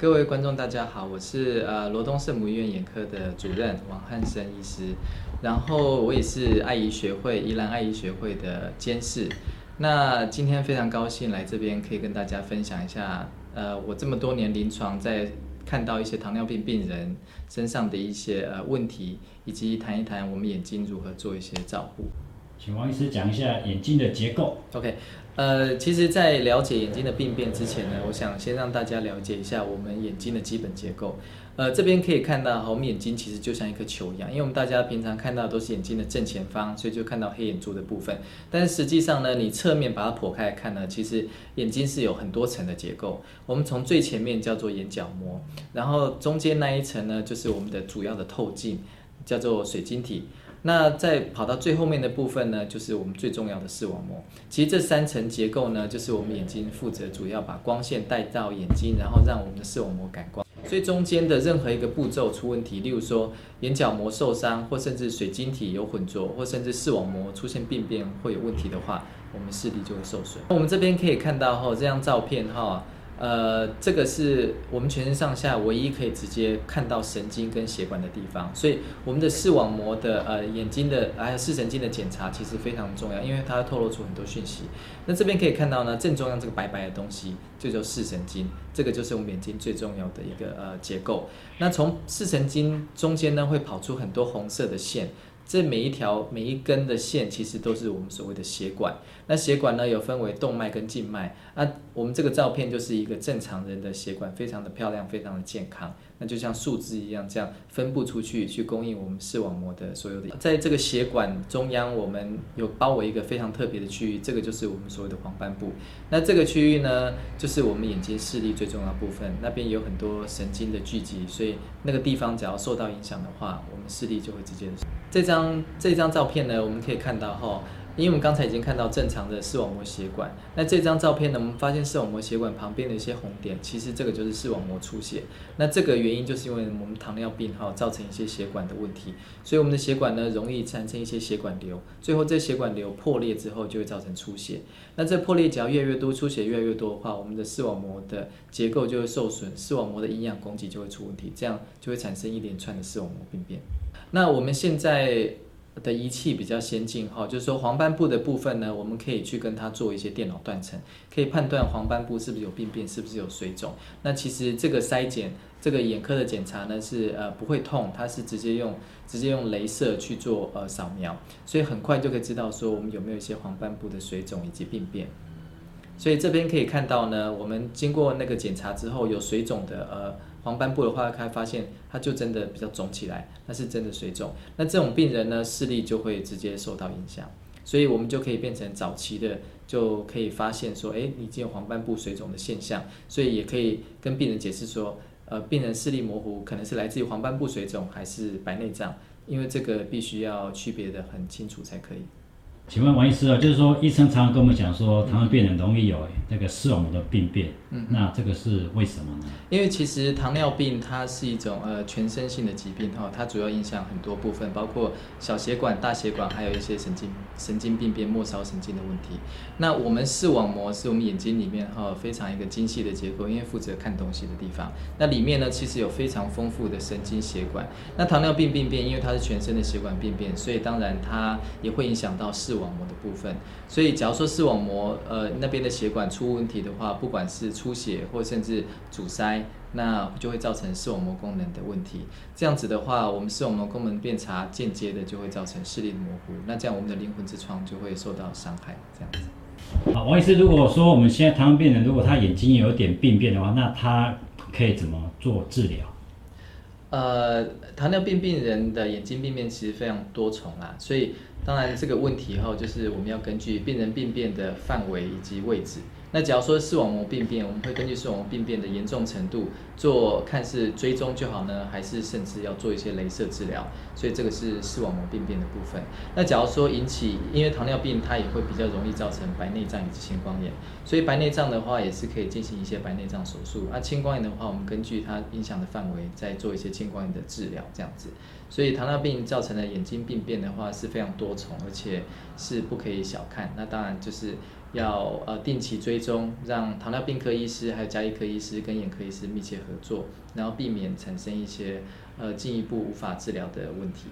各位观众大家好，我是呃罗东圣母医院眼科的主任王汉生医师，然后我也是爱医学会宜兰爱医学会的监事。那今天非常高兴来这边，可以跟大家分享一下，呃，我这么多年临床在看到一些糖尿病病人身上的一些呃问题，以及谈一谈我们眼睛如何做一些照顾。请王医师讲一下眼睛的结构。OK，呃，其实，在了解眼睛的病变之前呢，我想先让大家了解一下我们眼睛的基本结构。呃，这边可以看到，我们眼睛其实就像一颗球一样，因为我们大家平常看到都是眼睛的正前方，所以就看到黑眼珠的部分。但实际上呢，你侧面把它剖开来看呢，其实眼睛是有很多层的结构。我们从最前面叫做眼角膜，然后中间那一层呢，就是我们的主要的透镜，叫做水晶体。那再跑到最后面的部分呢，就是我们最重要的视网膜。其实这三层结构呢，就是我们眼睛负责主要把光线带到眼睛，然后让我们的视网膜感光。所以中间的任何一个步骤出问题，例如说眼角膜受伤，或甚至水晶体有混浊，或甚至视网膜出现病变会有问题的话，我们视力就会受损。我们这边可以看到哈，这张照片哈。呃，这个是我们全身上下唯一可以直接看到神经跟血管的地方，所以我们的视网膜的呃眼睛的还有视神经的检查其实非常重要，因为它透露出很多讯息。那这边可以看到呢，正中央这个白白的东西，就叫视神经，这个就是我们眼睛最重要的一个呃结构。那从视神经中间呢，会跑出很多红色的线。这每一条每一根的线，其实都是我们所谓的血管。那血管呢，有分为动脉跟静脉。那我们这个照片就是一个正常人的血管，非常的漂亮，非常的健康。那就像树枝一样，这样分布出去，去供应我们视网膜的所有的。在这个血管中央，我们有包围一个非常特别的区域，这个就是我们所谓的黄斑部。那这个区域呢，就是我们眼睛视力最重要部分。那边有很多神经的聚集，所以那个地方只要受到影响的话，我们视力就会直接。这张这张照片呢，我们可以看到哈。因为我们刚才已经看到正常的视网膜血管，那这张照片呢，我们发现视网膜血管旁边的一些红点，其实这个就是视网膜出血。那这个原因就是因为我们糖尿病哈造成一些血管的问题，所以我们的血管呢容易产生一些血管瘤，最后这血管瘤破裂之后就会造成出血。那这破裂只要越来越多，出血越来越多的话，我们的视网膜的结构就会受损，视网膜的营养供给就会出问题，这样就会产生一连串的视网膜病变。那我们现在。的仪器比较先进哈，就是说黄斑部的部分呢，我们可以去跟它做一些电脑断层，可以判断黄斑部是不是有病变，是不是有水肿。那其实这个筛检，这个眼科的检查呢是呃不会痛，它是直接用直接用镭射去做呃扫描，所以很快就可以知道说我们有没有一些黄斑部的水肿以及病变。所以这边可以看到呢，我们经过那个检查之后，有水肿的呃黄斑部的话，可以发现它就真的比较肿起来，那是真的水肿。那这种病人呢，视力就会直接受到影响。所以我们就可以变成早期的，就可以发现说，哎，已经有黄斑部水肿的现象。所以也可以跟病人解释说，呃，病人视力模糊可能是来自于黄斑部水肿还是白内障，因为这个必须要区别的很清楚才可以。请问王医师啊，就是说医生常常跟我们讲说，糖尿病人容易有那个视网膜的病变，嗯，那这个是为什么呢？因为其实糖尿病它是一种呃全身性的疾病哈，它主要影响很多部分，包括小血管、大血管，还有一些神经神经病变、末梢神经的问题。那我们视网膜是我们眼睛里面哈非常一个精细的结构，因为负责看东西的地方。那里面呢其实有非常丰富的神经血管。那糖尿病病变，因为它是全身的血管病变，所以当然它也会影响到视。网膜的部分，所以假如说视网膜呃那边的血管出问题的话，不管是出血或甚至阻塞，那就会造成视网膜功能的问题。这样子的话，我们视网膜功能变差，间接的就会造成视力模糊。那这样我们的灵魂之窗就会受到伤害。这样子。好，王医师，如果说我们现在糖尿病人如果他眼睛有点病变的话，那他可以怎么做治疗？呃，糖尿病病人的眼睛病变其实非常多重啊，所以当然这个问题后，就是我们要根据病人病变的范围以及位置。那假如说视网膜病变，我们会根据视网膜病变的严重程度做看是追踪就好呢，还是甚至要做一些镭射治疗？所以这个是视网膜病变的部分。那假如说引起，因为糖尿病它也会比较容易造成白内障以及青光眼，所以白内障的话也是可以进行一些白内障手术。那青光眼的话，我们根据它影响的范围再做一些青光眼的治疗，这样子。所以糖尿病造成的眼睛病变的话是非常多重，而且是不可以小看。那当然就是要呃定期追踪，让糖尿病科医师还有加医科医师跟眼科医师密切合作，然后避免产生一些呃进一步无法治疗的问题。